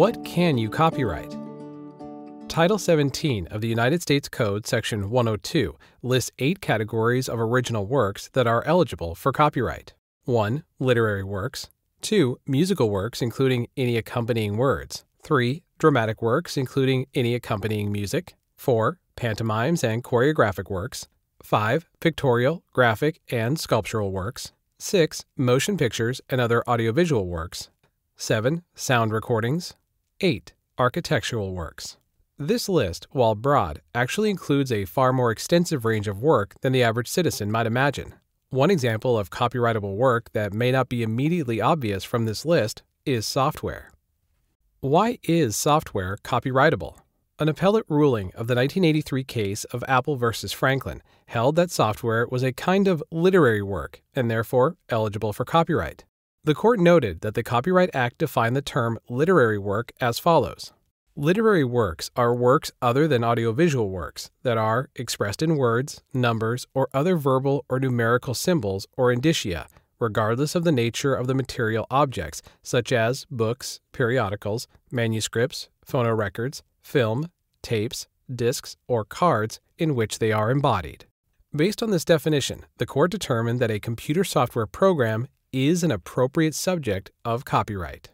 What can you copyright? Title 17 of the United States Code, Section 102, lists eight categories of original works that are eligible for copyright 1. Literary works, 2. Musical works, including any accompanying words, 3. Dramatic works, including any accompanying music, 4. Pantomimes and choreographic works, 5. Pictorial, graphic, and sculptural works, 6. Motion pictures and other audiovisual works, 7. Sound recordings, 8. Architectural works. This list, while broad, actually includes a far more extensive range of work than the average citizen might imagine. One example of copyrightable work that may not be immediately obvious from this list is software. Why is software copyrightable? An appellate ruling of the 1983 case of Apple versus Franklin held that software was a kind of literary work and therefore eligible for copyright. The court noted that the Copyright Act defined the term literary work as follows Literary works are works other than audiovisual works that are expressed in words, numbers, or other verbal or numerical symbols or indicia, regardless of the nature of the material objects, such as books, periodicals, manuscripts, phonorecords, film, tapes, discs, or cards in which they are embodied. Based on this definition, the court determined that a computer software program is an appropriate subject of copyright.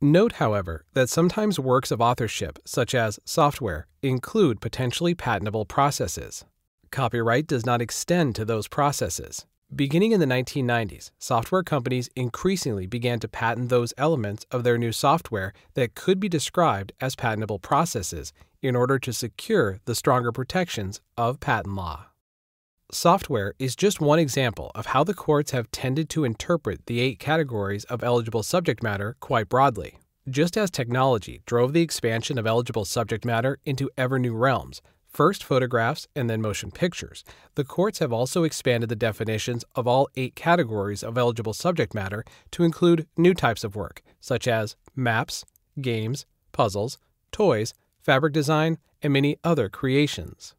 Note, however, that sometimes works of authorship, such as software, include potentially patentable processes. Copyright does not extend to those processes. Beginning in the 1990s, software companies increasingly began to patent those elements of their new software that could be described as patentable processes in order to secure the stronger protections of patent law. Software is just one example of how the courts have tended to interpret the eight categories of eligible subject matter quite broadly. Just as technology drove the expansion of eligible subject matter into ever new realms, first photographs and then motion pictures, the courts have also expanded the definitions of all eight categories of eligible subject matter to include new types of work, such as maps, games, puzzles, toys, fabric design, and many other creations.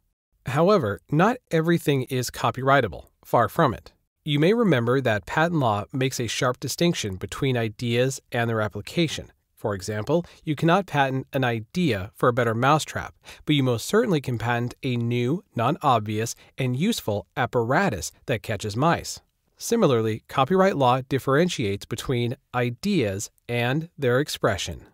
However, not everything is copyrightable, far from it. You may remember that patent law makes a sharp distinction between ideas and their application. For example, you cannot patent an idea for a better mousetrap, but you most certainly can patent a new, non obvious, and useful apparatus that catches mice. Similarly, copyright law differentiates between ideas and their expression.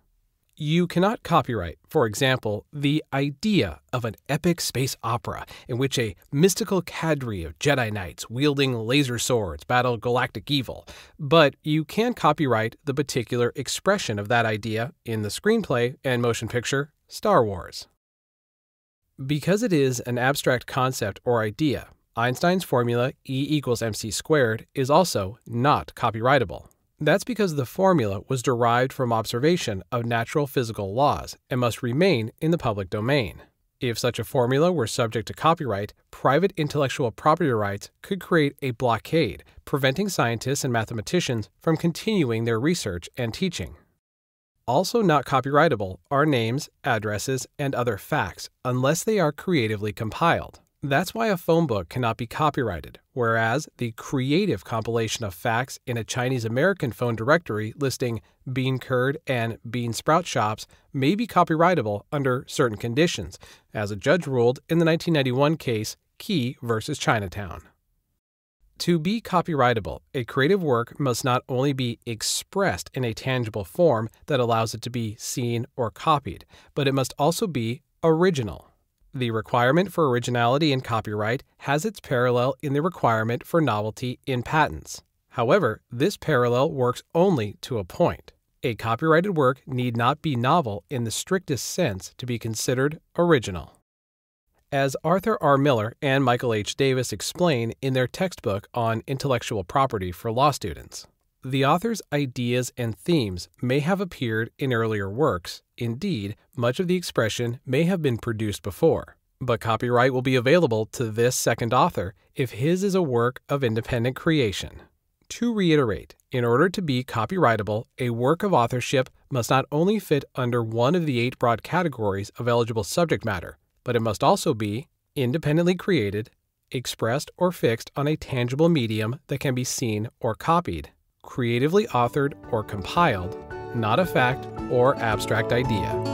You cannot copyright, for example, the idea of an epic space opera in which a mystical cadre of Jedi Knights wielding laser swords battle galactic evil, but you can copyright the particular expression of that idea in the screenplay and motion picture Star Wars. Because it is an abstract concept or idea, Einstein's formula E equals mc squared is also not copyrightable. That's because the formula was derived from observation of natural physical laws and must remain in the public domain. If such a formula were subject to copyright, private intellectual property rights could create a blockade, preventing scientists and mathematicians from continuing their research and teaching. Also, not copyrightable are names, addresses, and other facts unless they are creatively compiled. That's why a phone book cannot be copyrighted, whereas the creative compilation of facts in a Chinese American phone directory listing bean curd and bean sprout shops may be copyrightable under certain conditions, as a judge ruled in the 1991 case Key versus Chinatown. To be copyrightable, a creative work must not only be expressed in a tangible form that allows it to be seen or copied, but it must also be original. The requirement for originality in copyright has its parallel in the requirement for novelty in patents. However, this parallel works only to a point. A copyrighted work need not be novel in the strictest sense to be considered original. As Arthur R. Miller and Michael H. Davis explain in their textbook on intellectual property for law students, the author's ideas and themes may have appeared in earlier works. Indeed, much of the expression may have been produced before. But copyright will be available to this second author if his is a work of independent creation. To reiterate, in order to be copyrightable, a work of authorship must not only fit under one of the eight broad categories of eligible subject matter, but it must also be independently created, expressed or fixed on a tangible medium that can be seen or copied, creatively authored or compiled, not a fact or abstract idea.